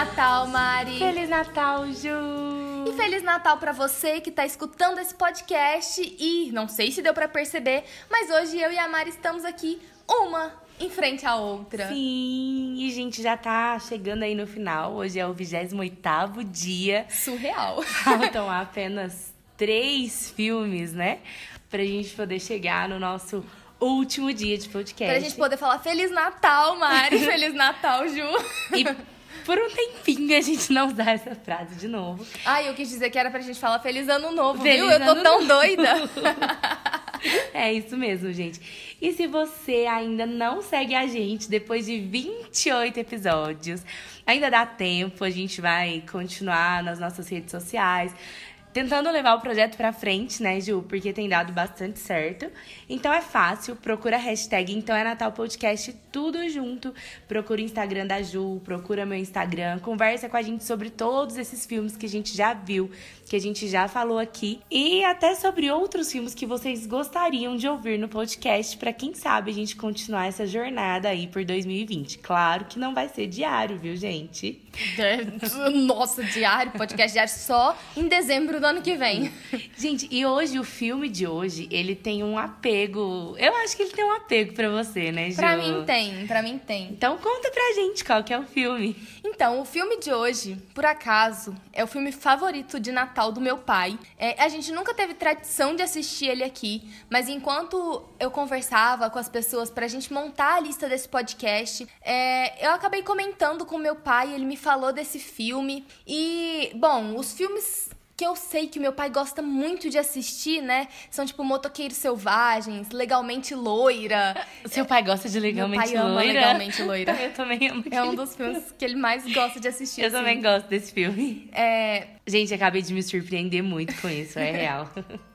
Natal, Mari! Feliz Natal, Ju! E Feliz Natal para você que tá escutando esse podcast e não sei se deu para perceber, mas hoje eu e a Mari estamos aqui uma em frente à outra. Sim, e a gente já tá chegando aí no final. Hoje é o 28º dia. Surreal. Faltam apenas três filmes, né? Pra gente poder chegar no nosso último dia de podcast. Pra gente poder falar Feliz Natal, Mari! Feliz Natal, Ju! E por um tempinho a gente não usar essa frase de novo. Ai, eu quis dizer que era pra gente falar Feliz Ano Novo, Feliz viu? Eu tô tão Novo. doida. É isso mesmo, gente. E se você ainda não segue a gente depois de 28 episódios, ainda dá tempo, a gente vai continuar nas nossas redes sociais. Tentando levar o projeto pra frente, né, Ju? Porque tem dado bastante certo. Então é fácil, procura a hashtag Então é Natal Podcast, tudo junto. Procura o Instagram da Ju, procura meu Instagram, conversa com a gente sobre todos esses filmes que a gente já viu, que a gente já falou aqui. E até sobre outros filmes que vocês gostariam de ouvir no podcast, pra quem sabe a gente continuar essa jornada aí por 2020. Claro que não vai ser diário, viu, gente? Nossa, diário, podcast diário só em dezembro do ano que vem. Gente, e hoje o filme de hoje, ele tem um apego. Eu acho que ele tem um apego pra você, né, Ju? Pra mim tem, pra mim tem. Então conta pra gente qual que é o filme. Então, o filme de hoje, por acaso, é o filme favorito de Natal do meu pai. É, a gente nunca teve tradição de assistir ele aqui, mas enquanto eu conversava com as pessoas pra gente montar a lista desse podcast, é, eu acabei comentando com meu pai, ele me falou desse filme. E, bom, os filmes que eu sei que o meu pai gosta muito de assistir, né? São tipo Motoqueiros Selvagens, Legalmente Loira. Seu pai gosta de Legalmente pai ama Loira? Legalmente Loira. Eu também amo. É um dos filmes que ele mais gosta de assistir. Eu assim. também gosto desse filme. É, Gente, acabei de me surpreender muito com isso, é real.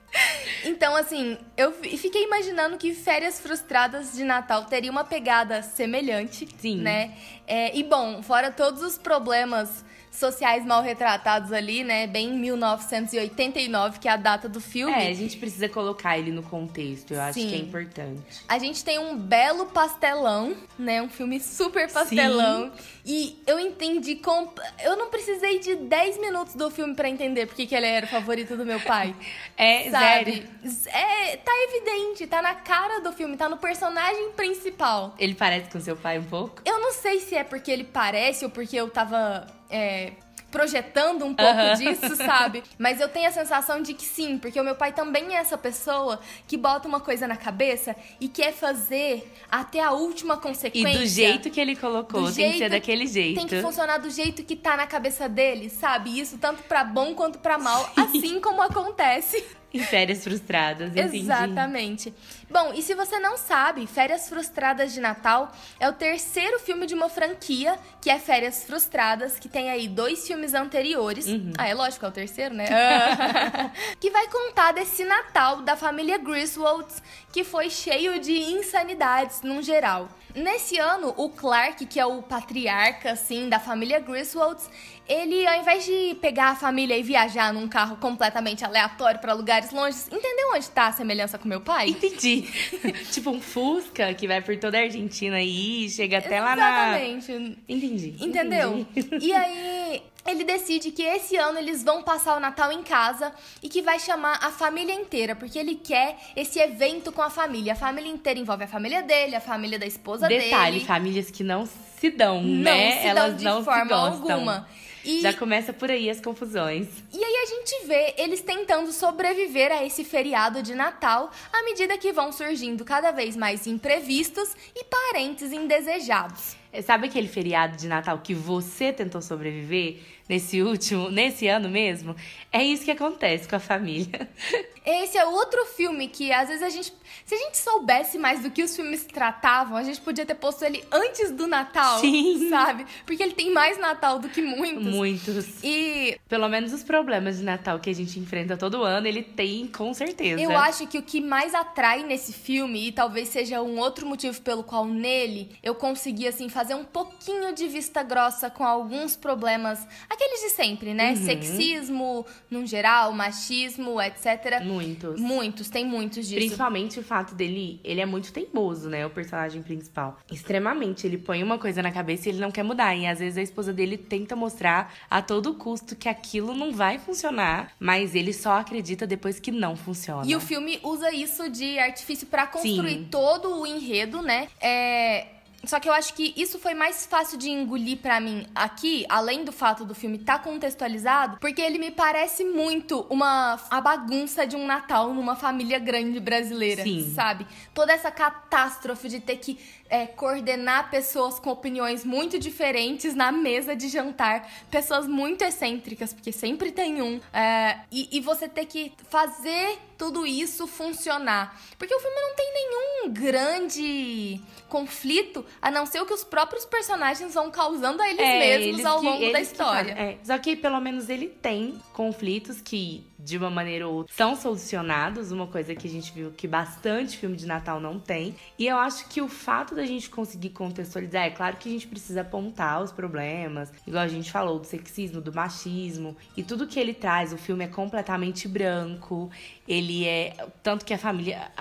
Então, assim, eu fi- fiquei imaginando que Férias Frustradas de Natal teria uma pegada semelhante. Sim. Né? É, e, bom, fora todos os problemas sociais mal retratados ali, né? Bem 1989, que é a data do filme. É, a gente precisa colocar ele no contexto, eu acho Sim. que é importante. A gente tem um belo pastelão, né? Um filme super pastelão. E eu entendi. Com... Eu não precisei de 10 minutos do filme pra entender porque que ele era o favorito do meu pai. É, Sabe? É, tá evidente, tá na cara do filme, tá no personagem principal. Ele parece com seu pai um pouco? Eu não sei se é porque ele parece ou porque eu tava é, projetando um pouco Aham. disso, sabe? Mas eu tenho a sensação de que sim, porque o meu pai também é essa pessoa que bota uma coisa na cabeça e quer fazer até a última E consequência. do jeito que ele colocou, Do tem que ser daquele jeito. Tem que funcionar do jeito que tá na cabeça dele, sabe? Isso tanto pra bom quanto pra mal, assim como acontece. Em férias frustradas, entendi. Exatamente. Bom, e se você não sabe, Férias Frustradas de Natal é o terceiro filme de uma franquia, que é Férias Frustradas, que tem aí dois filmes anteriores. Uhum. Ah, é lógico, é o terceiro, né? que vai contar desse Natal da família Griswold, que foi cheio de insanidades num geral. Nesse ano, o Clark, que é o patriarca, assim, da família Griswold, ele, ao invés de pegar a família e viajar num carro completamente aleatório pra lugares longes, entendeu onde tá a semelhança com meu pai? Entendi. tipo um Fusca que vai por toda a Argentina aí, chega até lá na. Exatamente. Entendi. Entendeu? entendi. E aí, ele decide que esse ano eles vão passar o Natal em casa e que vai chamar a família inteira, porque ele quer esse evento com a família. A família inteira envolve a família dele, a família da esposa Detalhe, dele. famílias que não se dão, Não né? se Elas dão de não forma se gostam. alguma. E, Já começa por aí as confusões. e aí a gente vê eles tentando sobreviver a esse feriado de Natal à medida que vão surgindo cada vez mais imprevistos e parentes indesejados. É, Sabe aquele feriado de Natal que você tentou sobreviver nesse último, nesse ano mesmo? É isso que acontece com a família. Esse é outro filme que às vezes a gente. Se a gente soubesse mais do que os filmes tratavam, a gente podia ter posto ele antes do Natal. Sim. Sabe? Porque ele tem mais Natal do que muitos. Muitos. E Pelo menos os problemas de Natal que a gente enfrenta todo ano, ele tem com certeza. eu acho que o que mais atrai nesse filme, e talvez seja um outro motivo pelo qual nele eu consegui, assim, fazer fazer um pouquinho de vista grossa com alguns problemas, aqueles de sempre, né? Uhum. Sexismo, no geral, machismo, etc. Muitos. Muitos, tem muitos disso. Principalmente o fato dele, ele é muito teimoso, né? O personagem principal. Extremamente. Ele põe uma coisa na cabeça e ele não quer mudar. E às vezes a esposa dele tenta mostrar a todo custo que aquilo não vai funcionar, mas ele só acredita depois que não funciona. E o filme usa isso de artifício pra construir Sim. todo o enredo, né? É. Só que eu acho que isso foi mais fácil de engolir pra mim aqui, além do fato do filme estar contextualizado, porque ele me parece muito uma a bagunça de um Natal numa família grande brasileira, Sim. sabe? Toda essa catástrofe de ter que é, coordenar pessoas com opiniões muito diferentes na mesa de jantar, pessoas muito excêntricas, porque sempre tem um, é, e, e você ter que fazer tudo isso funcionar. Porque o filme não tem nenhum grande conflito, a não ser o que os próprios personagens vão causando a eles É, mesmos eles ao que- longo da que história. fazem. É, só que pelo menos ele tem conflitos que, de uma maneira ou outra, são solucionados. Uma coisa que a gente viu que bastante filme de Natal não tem. E eu acho que o fato da gente conseguir contextualizar, é claro que a gente precisa apontar os problemas, igual a gente falou, do sexismo, do machismo. E tudo que ele traz, o filme é completamente branco. Ele é. Tanto que a família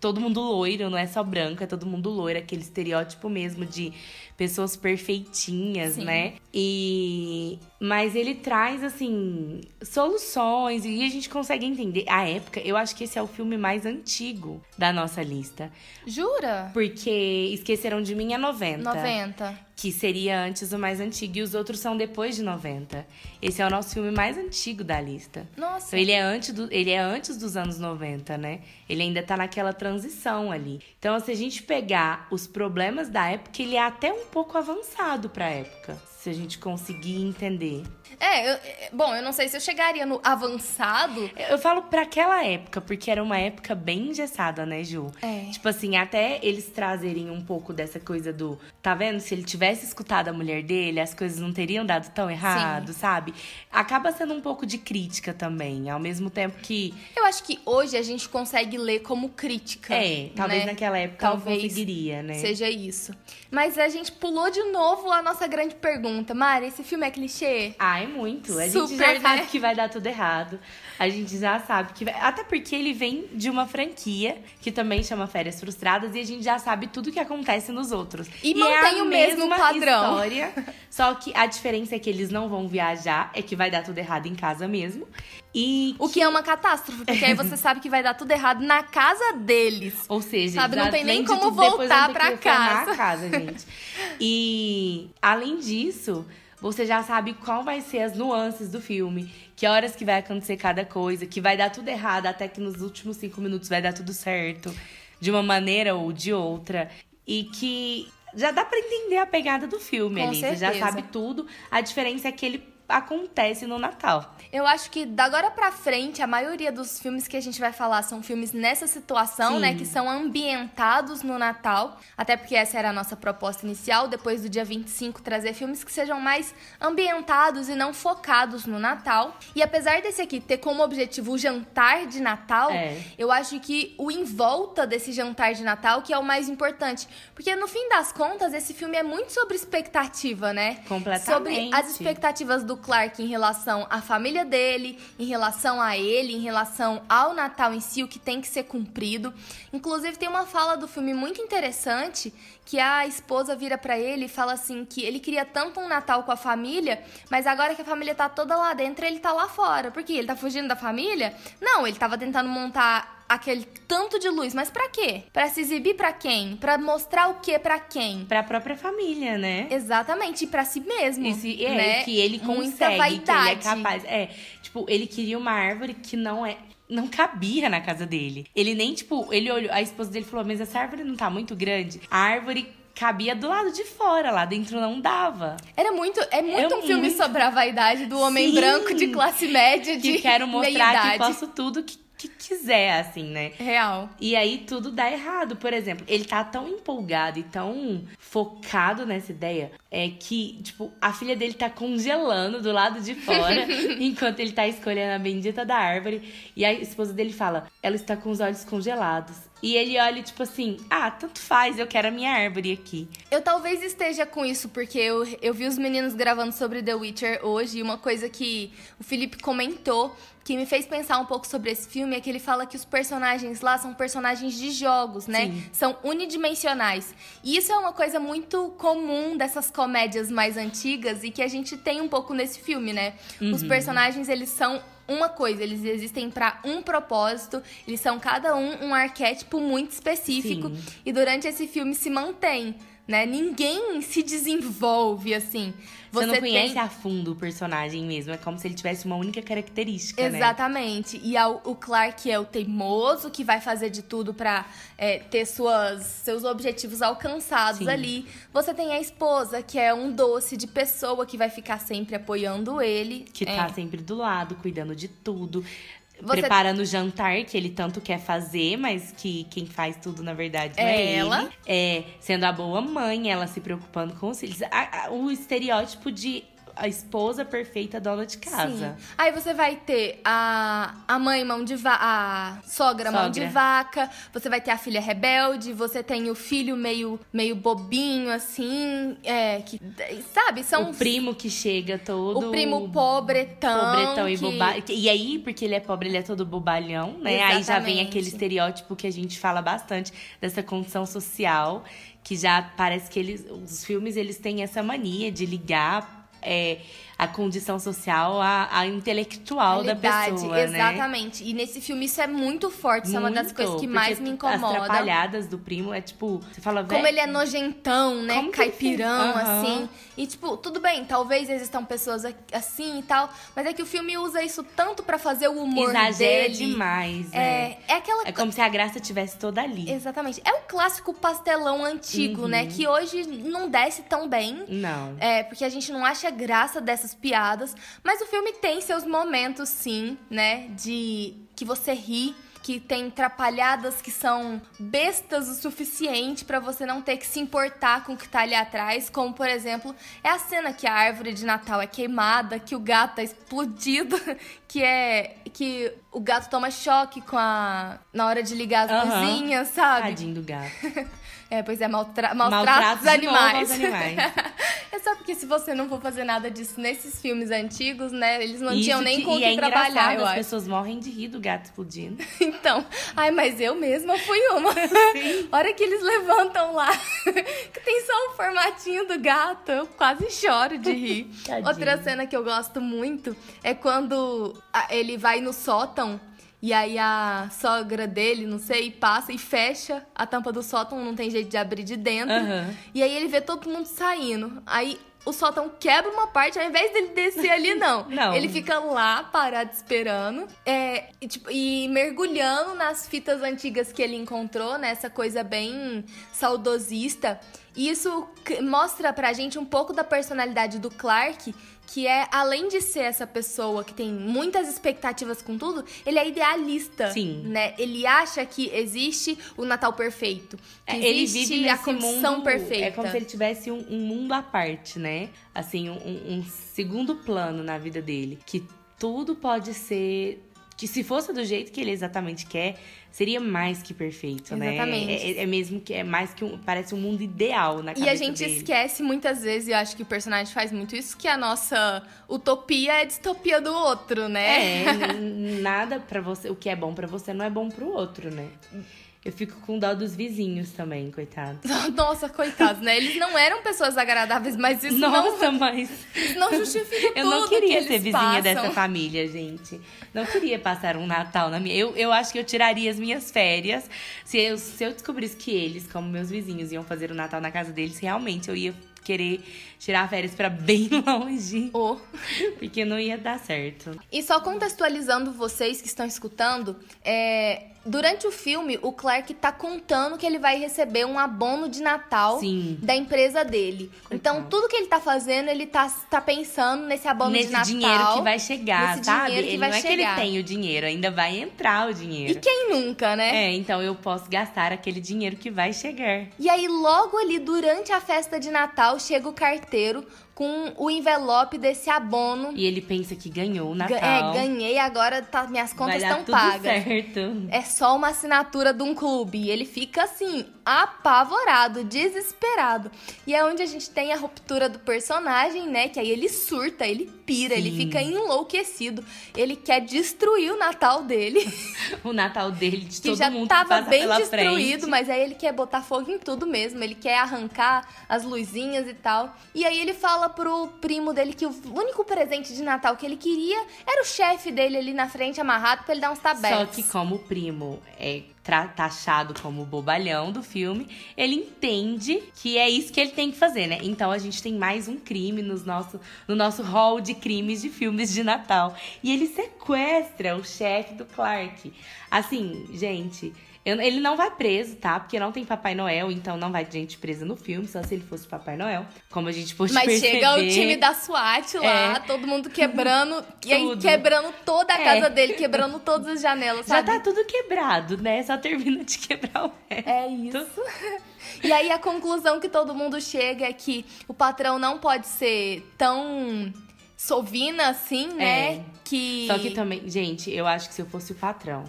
todo mundo loiro, não é só branco, é todo mundo loiro, aquele estereótipo mesmo de pessoas perfeitinhas, Sim. né? E mas ele traz assim soluções e a gente consegue entender a época. Eu acho que esse é o filme mais antigo da nossa lista, Jura? porque Esqueceram de Mim é 90, 90. que seria antes o mais antigo e os outros são depois de 90. Esse é o nosso filme mais antigo da lista. Nossa. Então ele é antes, do, ele é antes dos anos 90, né? Ele ainda tá naquela transição ali. Então, se a gente pegar os problemas da época, ele é até um pouco avançado pra época. Se a gente conseguir entender. É, eu- é, bom, eu não sei se eu chegaria no avançado. Eu falo pra aquela época, porque era uma época bem engessada, né, Ju? É. Tipo assim, até eles trazerem um pouco dessa coisa do. Tá vendo? Se ele tivesse escutado a mulher dele, as coisas não teriam dado tão errado, sabe? Acaba sendo um pouco de crítica também. Ao mesmo tempo que. Eu acho que hoje a gente consegue ler como crítica. É, talvez né? naquela época Talvez não conseguiria, né? Seja isso. Mas a gente pulou de novo a nossa grande pergunta. Mari, esse filme é clichê? Ah, é muito. A gente Super, já né? sabe que vai dar tudo errado. A gente já sabe que vai. Até porque ele vem de uma franquia que também chama Férias Frustradas e a gente já sabe tudo que acontece nos outros. E é mantém a o mesmo padrão. História, só que a diferença é que eles não vão viajar, é que vai dar tudo errado em casa mesmo. E. O que é uma catástrofe, porque aí você sabe que vai dar tudo errado na casa deles. Ou seja, Sabe, não tem nem como tudo, voltar que reformar casa. casa, gente. E além disso, você já sabe qual vai ser as nuances do filme, que horas que vai acontecer cada coisa, que vai dar tudo errado, até que nos últimos cinco minutos vai dar tudo certo, de uma maneira ou de outra. E que já dá pra entender a pegada do filme Com ali. Você já certeza. sabe tudo. A diferença é que ele acontece no Natal. Eu acho que da agora pra frente, a maioria dos filmes que a gente vai falar são filmes nessa situação, Sim. né? Que são ambientados no Natal. Até porque essa era a nossa proposta inicial, depois do dia 25, trazer filmes que sejam mais ambientados e não focados no Natal. E apesar desse aqui ter como objetivo o jantar de Natal, É. eu acho que o em volta desse jantar de Natal que é o mais importante. Porque no fim das contas, esse filme é muito sobre expectativa, né? Completamente. Sobre as expectativas do Clark em relação à família dele, em relação a ele, em relação ao Natal em si, o que tem que ser cumprido. Inclusive, tem uma fala do filme muito interessante que a esposa vira pra ele e fala assim que ele queria tanto um Natal com a família, mas agora que a família tá toda lá dentro, ele tá lá fora. Por quê? Ele tá fugindo da família? Não, ele tava tentando montar aquele tanto de luz, mas pra quê? Pra se exibir pra quem? Pra mostrar o quê pra quem? Pra própria família, né? Exatamente, e pra si mesmo. Esse, é, né? que ele Muita consegue, que ele é vaidade. capaz. É, tipo, ele queria uma árvore que não é. Não cabia na casa dele. Ele nem, tipo, ele olhou. A esposa dele falou: Mas essa árvore não tá muito grande. A árvore cabia do lado de fora, lá dentro não dava. Era muito, é muito um filme muito- sobre a vaidade do homem Sim. branco de classe média de Que quero mostrar que posso tudo que, que quiser, assim, né? Real. E aí tudo dá errado. Por exemplo, ele tá tão empolgado e tão focado nessa ideia é que, tipo, a filha dele tá congelando do lado de fora enquanto ele tá escolhendo a bendita da árvore. E a esposa dele fala: ela está com os olhos congelados. E ele olha, tipo assim, ah, tanto faz, eu quero a minha árvore aqui. Eu talvez esteja com isso, porque eu, eu vi os meninos gravando sobre The Witcher hoje, e uma coisa que o Felipe comentou que me fez pensar um pouco sobre esse filme é que ele fala que os personagens lá são personagens de jogos, né? Sim. São unidimensionais. E isso é uma coisa muito comum dessas comédias mais antigas e que a gente tem um pouco nesse filme, né? Os personagens, eles são uma coisa, eles existem para um propósito, eles são cada um um arquétipo muito específico Sim. e durante esse filme se mantém, né? Ninguém se desenvolve assim. Você, não tem- conhece a fundo o personagem mesmo. É como se ele tivesse uma única característica, né? Exatamente. E ao- o Clark é o teimoso que vai fazer de tudo pra é, ter suas, seus objetivos alcançados Sim. ali. Você tem a esposa, que é um doce de pessoa que vai ficar sempre apoiando ele. Que É. tá sempre do lado, cuidando de tudo. Você- Preparando o jantar que ele tanto quer fazer, mas que quem faz tudo, na verdade, não É é, ela. ele. É, sendo a boa mãe, ela se preocupando com os filhos. A- a- o estereótipo de a esposa perfeita dona de casa. Sim. Aí você vai ter a, a mãe mão de vaca, a sogra, mão de Sogra. vaca, você vai ter a filha rebelde, você tem o filho meio, meio bobinho, assim, é, que, sabe, são O primo que chega todo. o primo pobretão. Pobretão e que- boba... E aí, porque ele é pobre, ele é todo bobalhão, né? Aí já vem Exatamente. aquele estereótipo que a gente fala bastante dessa condição social, que já parece que eles, os filmes eles têm essa mania de ligar é, a condição social à, à intelectual da pessoa, né? Exatamente. E nesse filme isso é muito forte, isso é uma das Muito, coisas que mais me As incomoda. atrapalhadas do primo é tipo, você fala, Como ele é nojentão, né? Como Caipirão? Aham. assim. E, tipo, tudo bem, talvez existam pessoas a- assim e tal, mas é que o filme usa isso tanto pra fazer o humor exagera dele. demais, né? É, é aquela É como se a graça tivesse toda ali. Exatamente. É o clássico pastelão antigo, né? Uhum. Que hoje não desce tão bem. Não. É, porque a gente não acha graça dessas piadas. Mas o filme tem seus momentos, sim, né? De que você ri. Que tem trapalhadas que são bestas o suficiente pra você não ter que se importar com o que tá ali atrás. Como, por exemplo, é a cena que a árvore de Natal é queimada, que o gato tá explodido, que é que o gato toma choque com a na hora de ligar as Aham. luzinhas, sabe? Tadinho do gato. É, pois é, maltra Maltratos animais. animais. é só porque se você não for fazer nada disso nesses filmes antigos, né? Eles não Isso tinham nem que- com o que é trabalhar, eu as acho. pessoas morrem de rir do gato explodindo. Então, ai, mas eu mesma fui uma. A hora que eles levantam lá, que tem só o formatinho do gato, eu quase choro de rir. Outra cena que eu gosto muito é quando a- ele vai no sótão e aí a sogra dele, não sei, passa e fecha a tampa do sótão, não tem jeito de abrir de dentro. Aham. E aí ele vê todo mundo saindo. Aí o sótão quebra uma parte, ao invés dele descer ali, não. Não. Ele fica lá, parado, esperando. É, e, tipo, e mergulhando nas fitas antigas que ele encontrou, né? Essa coisa bem saudosista. E isso mostra pra gente um pouco da personalidade do Clark, que é, além de ser essa pessoa que tem muitas expectativas com tudo, ele é idealista. Sim. Né? Ele acha que existe o Natal perfeito. Que É, ele vive a condição mundo, perfeita. É como se ele tivesse um, um mundo à parte, né? Assim, um- um segundo plano na vida dele. Que tudo pode ser. Que se fosse do jeito que ele exatamente quer, seria mais que perfeito, né? Exatamente. É, é- é mesmo que é mais que um. Parece um mundo ideal na E cabeça a gente dele. esquece muitas vezes, e eu acho que o personagem faz muito isso, que a nossa utopia é a distopia do outro, né? É, nada para você, o que é bom pra você não é bom pro outro, né? Eu fico com dó dos vizinhos também, coitado. Nossa, coitados, né? Eles não eram pessoas agradáveis, mas isso Nossa, mas não, não justifica eu não queria que ser vizinha passam. dessa família, gente. Não queria passar um Natal na minha. Eu, eu acho que eu tiraria as minhas férias se eu, se eu descobrisse que eles, como meus vizinhos, iam fazer o Natal na casa deles. Realmente, eu ia querer tirar férias para bem longe. Oh. Porque não ia dar certo. E só contextualizando vocês que estão escutando, é, durante o filme, o Clark tá contando que ele vai receber um abono de Natal Sim. da empresa dele. Então, tudo que ele tá fazendo, ele tá, tá pensando nesse abono Nesse de Natal. dinheiro que vai chegar, nesse sabe? dinheiro que ele vai não é chegar. que ele tem o dinheiro, ainda vai entrar o dinheiro. E quem nunca, né? É, então eu posso gastar aquele dinheiro que vai chegar. E aí, logo ali, durante a festa de Natal, chega o carteiro com o envelope desse abono. E ele pensa que ganhou o Ga- Natal. É, ganhei, agora tá, minhas contas estão pagas. certo. É só uma assinatura de um clube. E ele fica assim, apavorado, desesperado. E é onde a gente tem a ruptura do personagem, né? Que aí ele surta, ele pira, ele Sim. fica enlouquecido. Ele quer destruir o Natal dele, O Natal dele, de que todo já mundo que tava bem destruído, frente. mas aí ele quer botar fogo em tudo mesmo. Ele quer arrancar as luzinhas e tal. E aí ele fala pro primo dele que o único presente de Natal que ele queria era o chefe dele ali na frente amarrado pra ele dar uns tabetes. Só que como o primo é taxado como bobalhão do filme, ele entende que é isso que ele tem que fazer, né? Então a gente tem mais um crime nos nosso, no nosso hall de crimes de filmes de Natal. E ele sequestra o chefe do Clark. Assim, gente... eu- ele não vai preso, tá? Porque não tem Papai Noel, então não vai gente presa no filme, só se ele fosse Papai Noel. Como a gente pôde Mas perceber. chega o time da SWAT lá, É. todo mundo quebrando, e quebrando toda a É. casa dele, quebrando todas as janelas, Já sabe? tá tudo quebrado, né? Só termina de quebrar o resto. É isso. E aí a conclusão que todo mundo chega é que o patrão não pode ser tão sovina assim, né? É. Que Só que também, gente, eu acho que se eu fosse o patrão,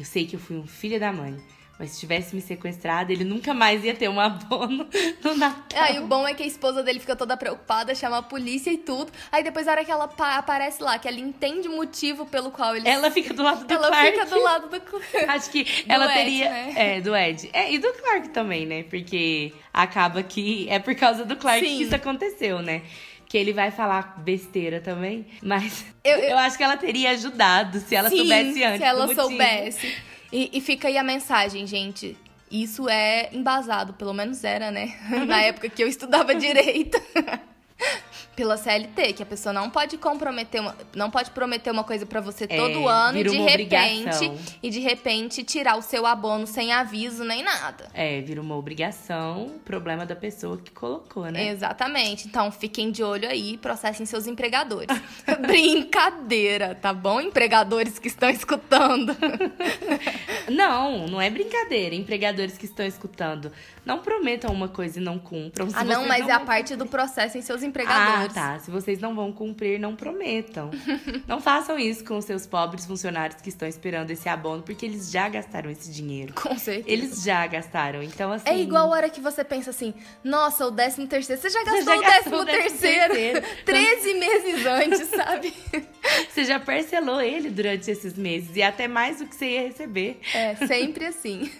eu sei que eu fui um filho da mãe, mas se tivesse me sequestrado, ele nunca mais ia ter um abono no Natal. Aí o bom é que a esposa dele fica toda preocupada, chama a polícia e tudo. Aí depois, na hora que ela pa- aparece lá, que ela entende o motivo pelo qual ele. Ela fica do lado do ela Clark. fica do lado do. Acho que ela Ed, teria. né? É, do Ed. É, e do Clark também, né? Porque acaba que é por causa do Clark Sim. que isso aconteceu, né? Que ele vai falar besteira também. Mas Eu- eu, eu- acho que ela teria ajudado se ela Sim, soubesse antes. Se ela soubesse. E, e fica aí a mensagem, gente. Isso é embasado, pelo menos era, né? Na época que eu estudava direito. Pela CLT, que a pessoa não pode comprometer uma, não pode prometer uma coisa pra você É, todo ano e de repente obrigação. e de repente tirar o seu abono sem aviso nem nada. É, vira uma obrigação, problema da pessoa que colocou, né? Exatamente. Então fiquem de olho aí, processem seus empregadores. Brincadeira, tá bom, empregadores que estão escutando? Não, não é brincadeira. Empregadores que estão escutando, não prometam uma coisa e não cumpram. Ah, não, mas é a parte do processo em seus Ah, empregadores. tá. Se vocês não vão cumprir, não prometam. não façam isso com os seus pobres funcionários que estão esperando esse abono, porque eles já gastaram esse dinheiro. Com certeza. Eles já gastaram. Então, assim. É igual a hora que você pensa assim, nossa, o décimo terceiro. Você já Você gastou já o gastou décimo o décimo terceiro terceiro. 13 meses antes, sabe? Você já parcelou ele durante esses meses e até mais do que você ia receber. É, sempre assim.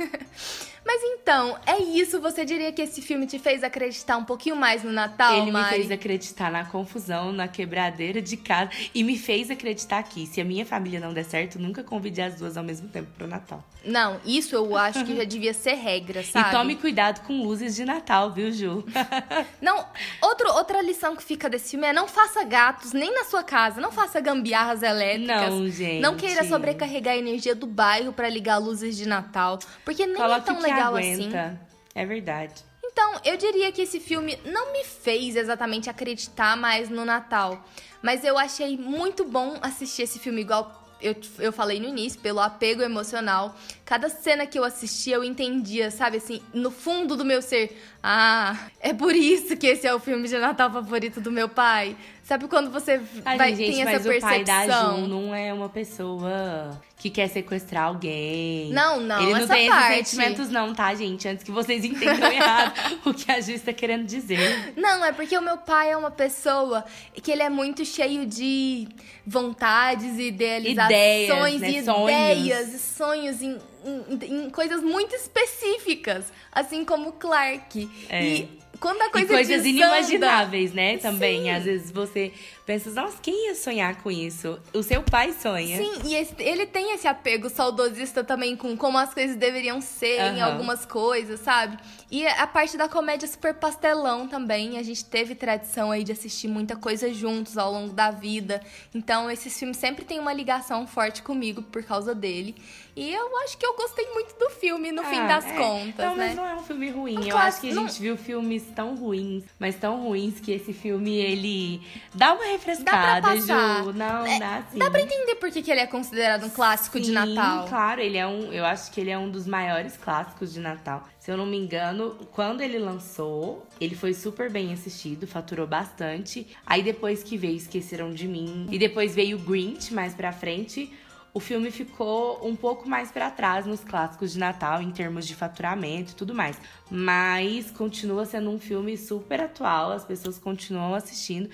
Mas então, é isso. Você diria que esse filme te fez acreditar um pouquinho mais no Natal, Ele me Mari? fez acreditar na confusão, na quebradeira de casa e me fez acreditar que se a minha família não der certo, nunca convide as duas ao mesmo tempo pro Natal. Não, isso eu acho que já devia ser regra, sabe? E tome cuidado com luzes de Natal, viu, Ju? Não, outro, outra lição que fica desse filme é não faça gatos nem na sua casa, não faça gambiarras elétricas. Não, gente. Não queira sobrecarregar a energia do bairro pra ligar luzes de Natal, porque nem Coloque é tão o legal assim. aguenta. É verdade. Então, eu diria que esse filme não me fez exatamente acreditar mais no Natal. Mas eu achei muito bom assistir esse filme, igual eu, eu falei no início, pelo apego emocional. Cada cena que eu assistia, eu entendia, sabe, assim, no fundo do meu ser. Ah, é por isso que esse é o filme de Natal favorito do meu pai. Sabe quando você Ai, vai, gente, tem mas essa o pai da percepção? Não é uma pessoa que quer sequestrar alguém. Não, não, Ele não essa tem parte. esses sentimentos não, tá, gente? Antes que vocês entendam errado o que a Ju está querendo dizer. Não, é porque o meu pai é uma pessoa que ele é muito cheio de vontades e idealizações Ideias, né? e Sonhos. ideias e sonhos em, em- em coisas muito específicas, assim como o Clark. É. E quando a E coisa coisas desanda- inimagináveis, né? Também. Sim. Às vezes você pensa, nossa, quem ia sonhar com isso? O seu pai sonha. Sim, e esse, ele tem esse apego saudosista também com como as coisas deveriam ser em algumas coisas, sabe? E a parte da comédia super pastelão também. A gente teve tradição aí de assistir muita coisa juntos ao longo da vida. Então, esses filmes sempre têm uma ligação forte comigo por causa dele. E eu acho que eu gostei muito do filme, no ah, fim das é. contas, não, né? Mas não é um filme ruim. Um eu acho que a gente viu filmes tão ruins, mas tão ruins que esse filme, ele dá uma refrescada, dá Ju. Não, é, dá sim. Dá pra entender por que, que ele é considerado um clássico sim, de Natal. claro. Ele é um... Eu acho que ele é um dos maiores clássicos de Natal. Se eu não me engano, quando ele lançou, ele foi super bem assistido, faturou bastante. Aí depois que veio Esqueceram de Mim, e depois veio Grinch mais pra frente o filme ficou um pouco mais para trás nos clássicos de Natal em termos de faturamento e tudo mais. Mas continua sendo um filme super atual, as pessoas continuam assistindo.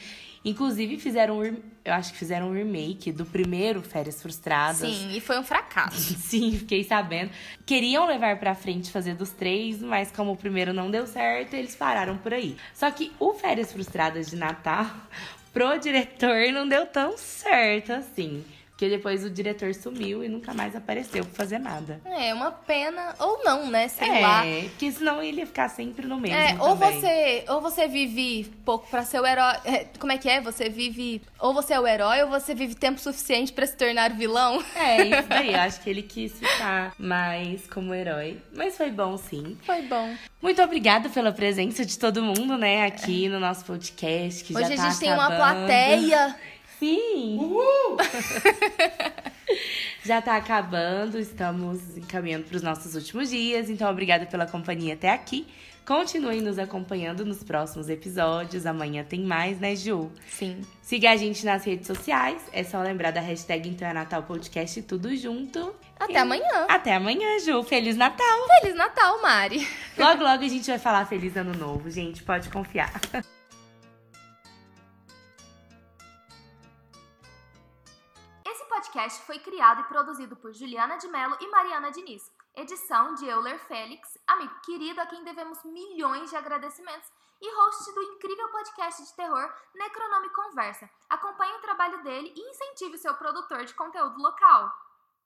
Inclusive fizeram, eu acho que fizeram um remake do primeiro Férias Frustradas. Sim, e foi um fracasso. Sim, fiquei sabendo. Queriam levar para frente fazer dos três, mas como o primeiro não deu certo, eles pararam por aí. Só que o Férias Frustradas de Natal pro diretor não deu tão certo assim. Porque depois o diretor sumiu e nunca mais apareceu pra fazer nada. É, uma pena. Ou não, né? Sei é, lá. porque senão ele ia ficar sempre no mesmo. É, ou você, ou você vive pouco pra ser o herói. É, como é que é? Você vive. Ou você é o herói, ou você vive tempo suficiente para se tornar vilão. É, isso daí. Eu acho que ele quis ficar mais como herói. Mas foi bom, sim. Foi bom. Muito obrigada pela presença de todo mundo, né, aqui no nosso podcast. Que Hoje já tá a gente acabando. tem uma plateia. Sim! Uhul! Já tá acabando, estamos encaminhando para os nossos últimos dias, então obrigada pela companhia até aqui. Continuem nos acompanhando nos próximos episódios. Amanhã tem mais, né, Ju? Sim. Siga a gente nas redes sociais. É só lembrar da hashtag Então é Natal Podcast tudo junto. Até e... amanhã. Até amanhã, Ju. Feliz Natal. Feliz Natal, Mari. Logo, logo a gente vai falar Feliz Ano Novo, gente. Pode confiar. podcast foi criado e produzido por Juliana de Mello e Mariana Diniz. Edição de Euler Félix, amigo querido a quem devemos milhões de agradecimentos e host do incrível podcast de terror Necronome Conversa. Acompanhe o trabalho dele e incentive seu produtor de conteúdo local.